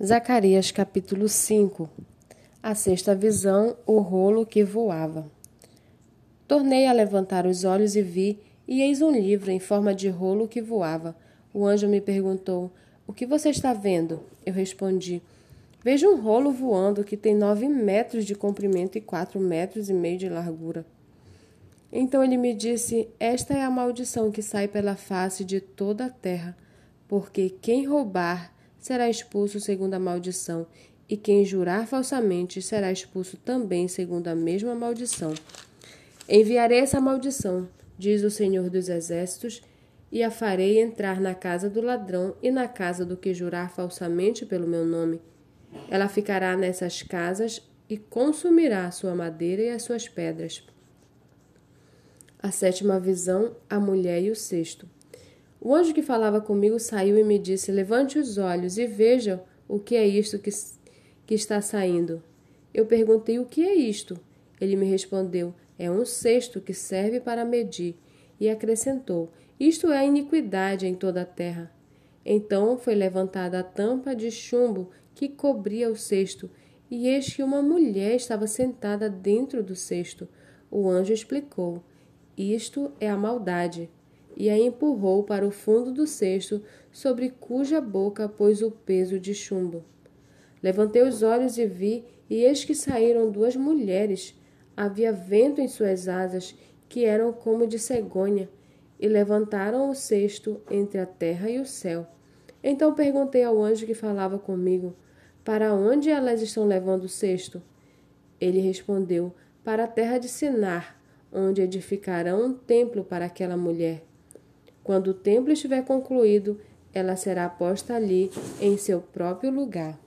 Zacarias capítulo 5 A sexta visão, o rolo que voava. Tornei a levantar os olhos e vi, e eis um livro em forma de rolo que voava. O anjo me perguntou: O que você está vendo? Eu respondi: Vejo um rolo voando que tem nove metros de comprimento e quatro metros e meio de largura. Então ele me disse: Esta é a maldição que sai pela face de toda a terra, porque quem roubar será expulso segundo a maldição, e quem jurar falsamente será expulso também segundo a mesma maldição. Enviarei essa maldição, diz o Senhor dos Exércitos, e a farei entrar na casa do ladrão e na casa do que jurar falsamente pelo meu nome. Ela ficará nessas casas e consumirá a sua madeira e as suas pedras. A sétima visão, a mulher e o cesto. O anjo que falava comigo saiu e me disse: Levante os olhos e veja o que é isto que, que está saindo. Eu perguntei: O que é isto? Ele me respondeu: É um cesto que serve para medir. E acrescentou: Isto é a iniquidade em toda a terra. Então foi levantada a tampa de chumbo que cobria o cesto, e eis que uma mulher estava sentada dentro do cesto. O anjo explicou: Isto é a maldade e a empurrou para o fundo do cesto, sobre cuja boca pôs o peso de chumbo. Levantei os olhos e vi, e eis que saíram duas mulheres. Havia vento em suas asas, que eram como de cegonha, e levantaram o cesto entre a terra e o céu. Então perguntei ao anjo que falava comigo: Para onde elas estão levando o cesto? Ele respondeu: Para a terra de Sinar, onde edificarão um templo para aquela mulher. Quando o templo estiver concluído, ela será posta ali em seu próprio lugar.